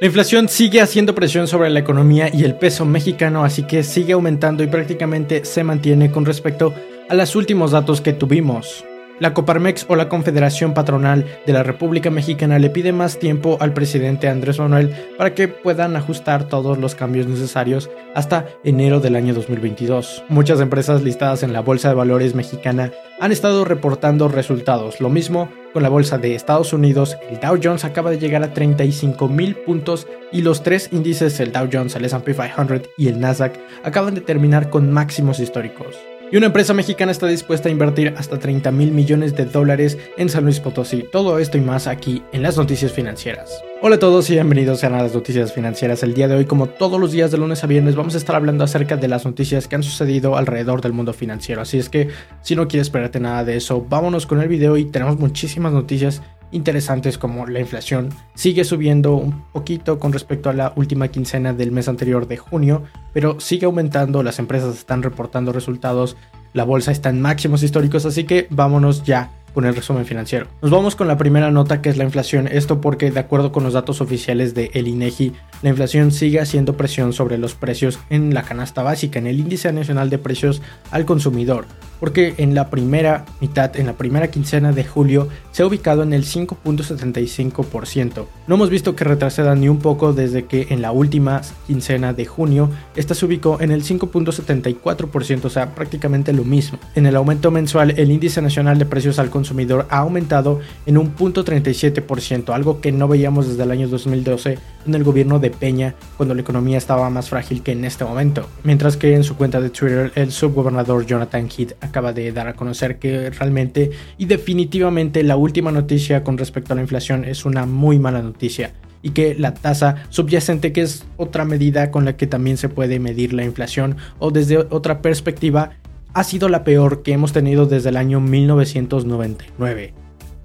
La inflación sigue haciendo presión sobre la economía y el peso mexicano, así que sigue aumentando y prácticamente se mantiene con respecto a los últimos datos que tuvimos. La Coparmex o la Confederación Patronal de la República Mexicana le pide más tiempo al presidente Andrés Manuel para que puedan ajustar todos los cambios necesarios hasta enero del año 2022. Muchas empresas listadas en la Bolsa de Valores mexicana han estado reportando resultados. Lo mismo con la Bolsa de Estados Unidos, el Dow Jones acaba de llegar a 35 mil puntos y los tres índices, el Dow Jones, el SP 500 y el Nasdaq, acaban de terminar con máximos históricos. Y una empresa mexicana está dispuesta a invertir hasta 30 mil millones de dólares en San Luis Potosí. Todo esto y más aquí en las noticias financieras. Hola a todos y bienvenidos a las noticias financieras. El día de hoy, como todos los días de lunes a viernes, vamos a estar hablando acerca de las noticias que han sucedido alrededor del mundo financiero. Así es que si no quieres esperarte nada de eso, vámonos con el video y tenemos muchísimas noticias interesantes como la inflación sigue subiendo un poquito con respecto a la última quincena del mes anterior de junio, pero sigue aumentando, las empresas están reportando resultados, la bolsa está en máximos históricos, así que vámonos ya con el resumen financiero. Nos vamos con la primera nota que es la inflación, esto porque de acuerdo con los datos oficiales de el INEGI, la inflación sigue haciendo presión sobre los precios en la canasta básica, en el índice nacional de precios al consumidor, porque en la primera mitad, en la primera quincena de julio, se ha ubicado en el 5.75%. No hemos visto que retroceda ni un poco desde que en la última quincena de junio, esta se ubicó en el 5.74%, o sea, prácticamente lo mismo. En el aumento mensual, el índice nacional de precios al consumidor ha aumentado en un punto 37%, algo que no veíamos desde el año 2012 en el gobierno de Peña, cuando la economía estaba más frágil que en este momento. Mientras que en su cuenta de Twitter, el subgobernador Jonathan Heath acaba de dar a conocer que realmente y definitivamente la última noticia con respecto a la inflación es una muy mala noticia y que la tasa subyacente, que es otra medida con la que también se puede medir la inflación o desde otra perspectiva, ha sido la peor que hemos tenido desde el año 1999.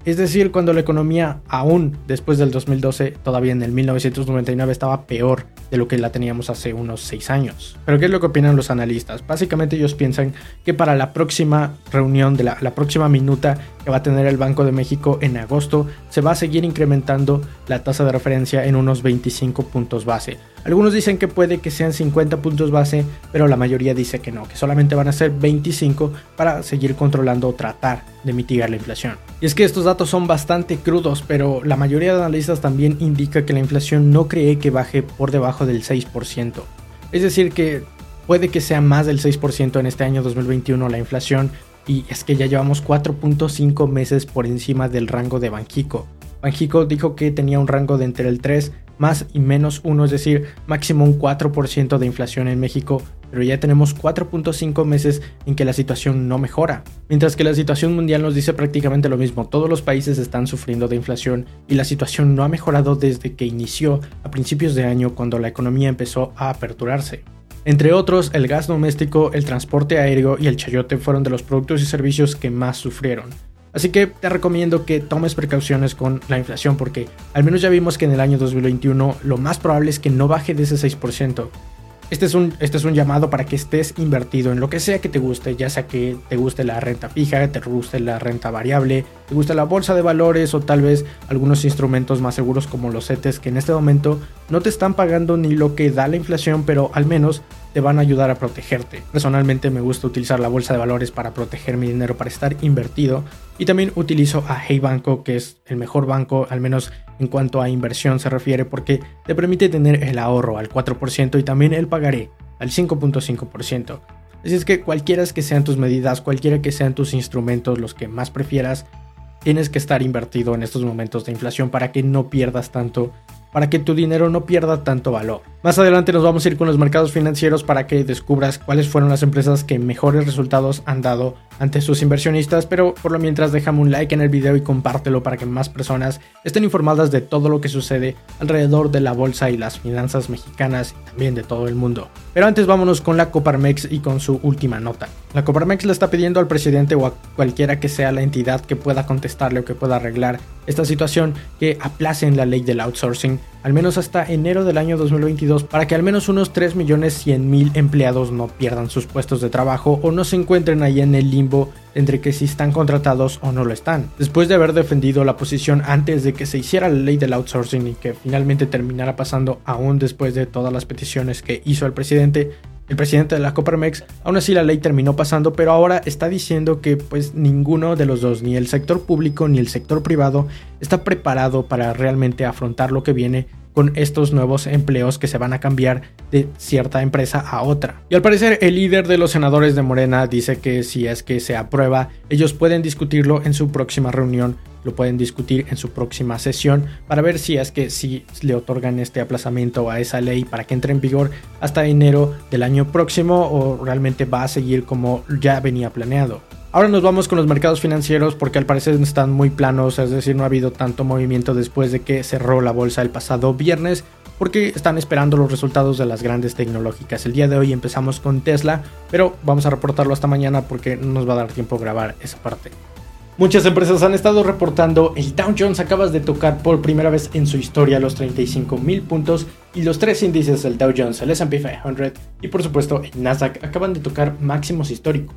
Es decir, cuando la economía aún después del 2012, todavía en el 1999, estaba peor de lo que la teníamos hace unos 6 años. Pero ¿qué es lo que opinan los analistas? Básicamente ellos piensan que para la próxima reunión de la, la próxima minuta que va a tener el Banco de México en agosto, se va a seguir incrementando la tasa de referencia en unos 25 puntos base. Algunos dicen que puede que sean 50 puntos base, pero la mayoría dice que no, que solamente van a ser 25 para seguir controlando o tratar de mitigar la inflación. Y es que estos datos son bastante crudos, pero la mayoría de analistas también indica que la inflación no cree que baje por debajo del 6%. Es decir, que puede que sea más del 6% en este año 2021 la inflación, y es que ya llevamos 4.5 meses por encima del rango de Banjico. Banjico dijo que tenía un rango de entre el 3 más y menos 1, es decir, máximo un 4% de inflación en México, pero ya tenemos 4.5 meses en que la situación no mejora. Mientras que la situación mundial nos dice prácticamente lo mismo, todos los países están sufriendo de inflación y la situación no ha mejorado desde que inició a principios de año cuando la economía empezó a aperturarse. Entre otros, el gas doméstico, el transporte aéreo y el chayote fueron de los productos y servicios que más sufrieron. Así que te recomiendo que tomes precauciones con la inflación porque al menos ya vimos que en el año 2021 lo más probable es que no baje de ese 6%. Este es, un, este es un llamado para que estés invertido en lo que sea que te guste, ya sea que te guste la renta fija, te guste la renta variable, te guste la bolsa de valores o tal vez algunos instrumentos más seguros como los CETES que en este momento no te están pagando ni lo que da la inflación, pero al menos te van a ayudar a protegerte. Personalmente me gusta utilizar la bolsa de valores para proteger mi dinero, para estar invertido. Y también utilizo a Hey Banco, que es el mejor banco, al menos en cuanto a inversión se refiere, porque te permite tener el ahorro al 4% y también el pagaré al 5.5%. Así es que cualquiera que sean tus medidas, cualquiera que sean tus instrumentos, los que más prefieras, tienes que estar invertido en estos momentos de inflación para que no pierdas tanto, para que tu dinero no pierda tanto valor. Más adelante nos vamos a ir con los mercados financieros para que descubras cuáles fueron las empresas que mejores resultados han dado ante sus inversionistas, pero por lo mientras déjame un like en el video y compártelo para que más personas estén informadas de todo lo que sucede alrededor de la bolsa y las finanzas mexicanas y también de todo el mundo. Pero antes vámonos con la Coparmex y con su última nota. La Coparmex le está pidiendo al presidente o a cualquiera que sea la entidad que pueda contestarle o que pueda arreglar esta situación que aplacen la ley del outsourcing al menos hasta enero del año 2022 para que al menos unos 3.100.000 empleados no pierdan sus puestos de trabajo o no se encuentren ahí en el limbo entre que si están contratados o no lo están. Después de haber defendido la posición antes de que se hiciera la ley del outsourcing y que finalmente terminara pasando aún después de todas las peticiones que hizo el presidente, el presidente de la Coparmex, aún así la ley terminó pasando, pero ahora está diciendo que pues ninguno de los dos, ni el sector público ni el sector privado, está preparado para realmente afrontar lo que viene con estos nuevos empleos que se van a cambiar de cierta empresa a otra. Y al parecer el líder de los senadores de Morena dice que si es que se aprueba, ellos pueden discutirlo en su próxima reunión, lo pueden discutir en su próxima sesión para ver si es que si le otorgan este aplazamiento a esa ley para que entre en vigor hasta enero del año próximo o realmente va a seguir como ya venía planeado. Ahora nos vamos con los mercados financieros porque al parecer están muy planos, es decir, no ha habido tanto movimiento después de que cerró la bolsa el pasado viernes porque están esperando los resultados de las grandes tecnológicas. El día de hoy empezamos con Tesla, pero vamos a reportarlo hasta mañana porque no nos va a dar tiempo grabar esa parte. Muchas empresas han estado reportando, el Dow Jones acaba de tocar por primera vez en su historia los 35 mil puntos y los tres índices del Dow Jones, el SP 500 y por supuesto el Nasdaq acaban de tocar máximos históricos.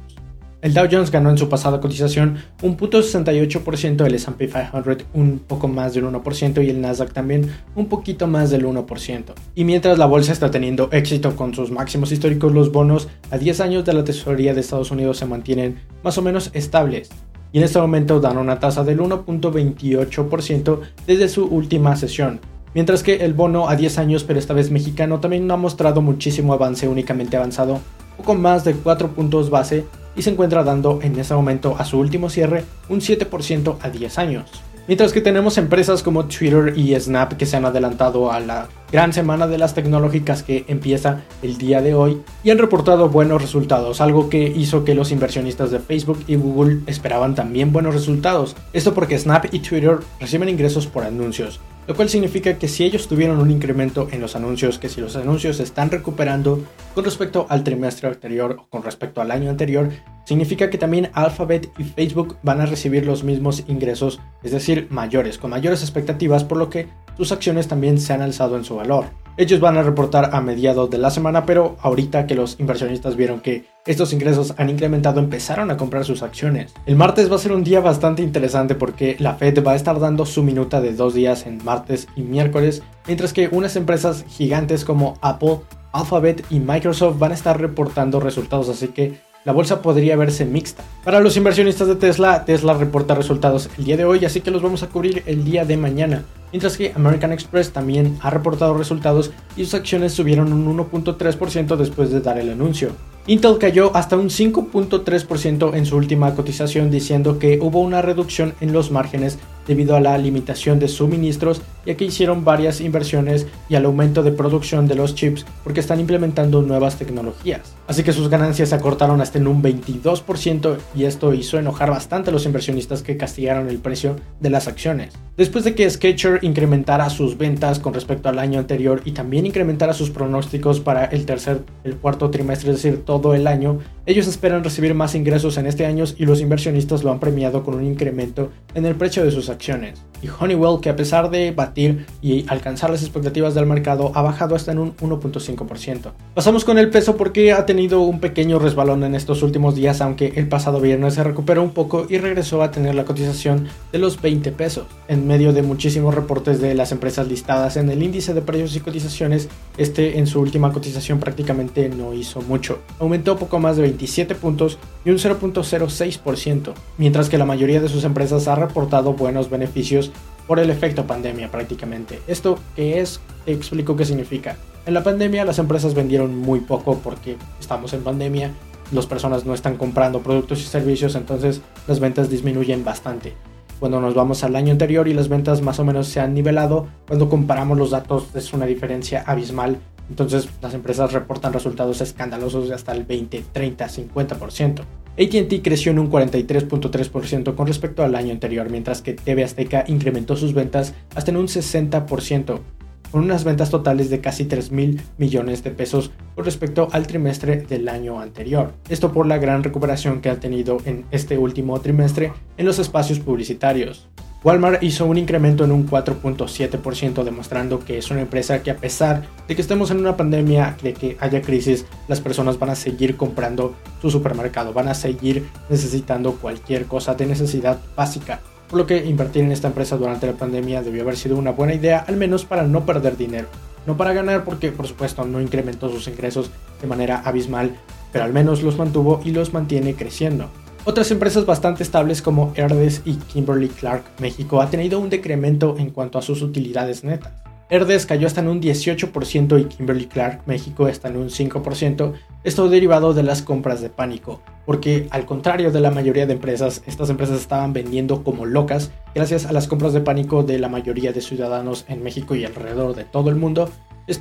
El Dow Jones ganó en su pasada cotización un punto 68%, el S&P 500 un poco más del 1% y el Nasdaq también un poquito más del 1%. Y mientras la bolsa está teniendo éxito con sus máximos históricos, los bonos a 10 años de la tesorería de Estados Unidos se mantienen más o menos estables. Y en este momento dan una tasa del 1.28% desde su última sesión, Mientras que el bono a 10 años, pero esta vez mexicano, también no ha mostrado muchísimo avance, únicamente avanzado poco más de 4 puntos base y se encuentra dando en ese momento a su último cierre un 7% a 10 años. Mientras que tenemos empresas como Twitter y Snap que se han adelantado a la gran semana de las tecnológicas que empieza el día de hoy y han reportado buenos resultados, algo que hizo que los inversionistas de Facebook y Google esperaban también buenos resultados. Esto porque Snap y Twitter reciben ingresos por anuncios, lo cual significa que si ellos tuvieron un incremento en los anuncios, que si los anuncios se están recuperando con respecto al trimestre anterior o con respecto al año anterior, significa que también Alphabet y Facebook van a recibir los mismos ingresos, es decir, mayores, con mayores expectativas, por lo que sus acciones también se han alzado en su valor. Ellos van a reportar a mediados de la semana, pero ahorita que los inversionistas vieron que estos ingresos han incrementado, empezaron a comprar sus acciones. El martes va a ser un día bastante interesante porque la Fed va a estar dando su minuta de dos días en martes y miércoles, mientras que unas empresas gigantes como Apple, Alphabet y Microsoft van a estar reportando resultados, así que la bolsa podría verse mixta. Para los inversionistas de Tesla, Tesla reporta resultados el día de hoy, así que los vamos a cubrir el día de mañana. Mientras que American Express también ha reportado resultados y sus acciones subieron un 1.3% después de dar el anuncio. Intel cayó hasta un 5.3% en su última cotización diciendo que hubo una reducción en los márgenes debido a la limitación de suministros ya que hicieron varias inversiones y al aumento de producción de los chips porque están implementando nuevas tecnologías. Así que sus ganancias se acortaron hasta en un 22% y esto hizo enojar bastante a los inversionistas que castigaron el precio de las acciones. Después de que Sketcher incrementara sus ventas con respecto al año anterior y también incrementara sus pronósticos para el tercer, el cuarto trimestre, es decir, todo el año, ellos esperan recibir más ingresos en este año y los inversionistas lo han premiado con un incremento en el precio de sus acciones. Y Honeywell, que a pesar de batir y alcanzar las expectativas del mercado, ha bajado hasta en un 1.5%. Pasamos con el peso porque ha tenido un pequeño resbalón en estos últimos días, aunque el pasado viernes se recuperó un poco y regresó a tener la cotización de los 20 pesos. En medio de muchísimos reportes de las empresas listadas en el índice de precios y cotizaciones, este en su última cotización prácticamente no hizo mucho. Aumentó poco más de 27 puntos y un 0.06%, mientras que la mayoría de sus empresas ha reportado buenos beneficios por el efecto pandemia prácticamente. ¿Esto qué es? Te explico qué significa. En la pandemia las empresas vendieron muy poco porque estamos en pandemia, las personas no están comprando productos y servicios, entonces las ventas disminuyen bastante. Cuando nos vamos al año anterior y las ventas más o menos se han nivelado, cuando comparamos los datos es una diferencia abismal Entonces las empresas reportan resultados escandalosos de hasta el 20, 30, 50%. ATT creció en un 43.3% con respecto al año anterior, mientras que TV Azteca incrementó sus ventas hasta en un 60%, con unas ventas totales de casi 3 mil millones de pesos con respecto al trimestre del año anterior. Esto por la gran recuperación que ha tenido en este último trimestre en los espacios publicitarios. Walmart hizo un incremento en un 4.7%, demostrando que es una empresa que a pesar de que estemos en una pandemia, de que haya crisis, las personas van a seguir comprando su supermercado, van a seguir necesitando cualquier cosa de necesidad básica. Por lo que invertir en esta empresa durante la pandemia debió haber sido una buena idea, al menos para no perder dinero. No para ganar porque por supuesto no incrementó sus ingresos de manera abismal, pero al menos los mantuvo y los mantiene creciendo. Otras empresas bastante estables como Herdes y Kimberly Clark México ha tenido un decremento en cuanto a sus utilidades netas. Herdes cayó hasta en un 18% y Kimberly Clark México está en un 5%, esto derivado de las compras de pánico, porque al contrario de la mayoría de empresas, estas empresas estaban vendiendo como locas gracias a las compras de pánico de la mayoría de ciudadanos en México y alrededor de todo el mundo,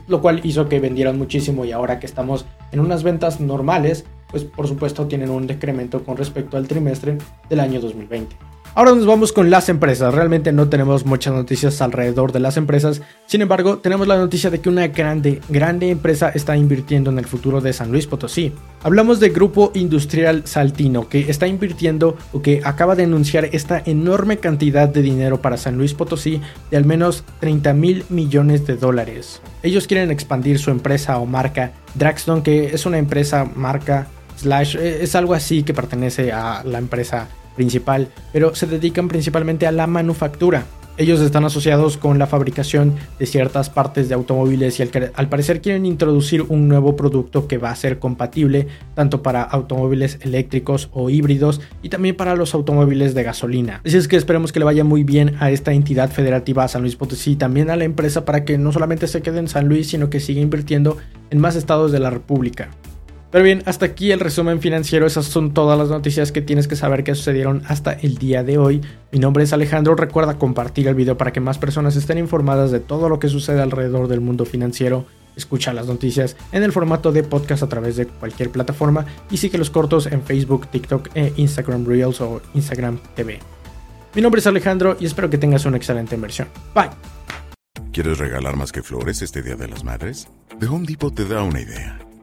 lo cual hizo que vendieran muchísimo y ahora que estamos en unas ventas normales, pues por supuesto tienen un decremento con respecto al trimestre del año 2020. Ahora nos vamos con las empresas. Realmente no tenemos muchas noticias alrededor de las empresas. Sin embargo, tenemos la noticia de que una grande, grande empresa está invirtiendo en el futuro de San Luis Potosí. Hablamos de Grupo Industrial Saltino, que está invirtiendo o que acaba de anunciar esta enorme cantidad de dinero para San Luis Potosí de al menos 30 mil millones de dólares. Ellos quieren expandir su empresa o marca Draxton, que es una empresa marca slash, eh, es algo así que pertenece a la empresa principal, pero se dedican principalmente a la manufactura. Ellos están asociados con la fabricación de ciertas partes de automóviles y al, parecer quieren introducir un nuevo producto que va a ser compatible tanto para automóviles eléctricos o híbridos y también para los automóviles de gasolina. Así es que esperemos que le vaya muy bien a esta entidad federativa San Luis Potosí y también a la empresa para que no solamente se quede en San Luis sino que siga invirtiendo en más estados de la República. Pero bien, hasta aquí el resumen financiero. Esas son todas las noticias que tienes que saber que sucedieron hasta el día de hoy. Mi nombre es Alejandro. Recuerda compartir el video para que más personas estén informadas de todo lo que sucede alrededor del mundo financiero. Escucha las noticias en el formato de podcast a través de cualquier plataforma y sigue los cortos en Facebook, TikTok e Instagram Reels o Instagram TV. Mi nombre es Alejandro y espero que tengas una excelente inversión. Bye. ¿Quieres regalar más que flores este Día de las Madres? The Home Depot te da una idea.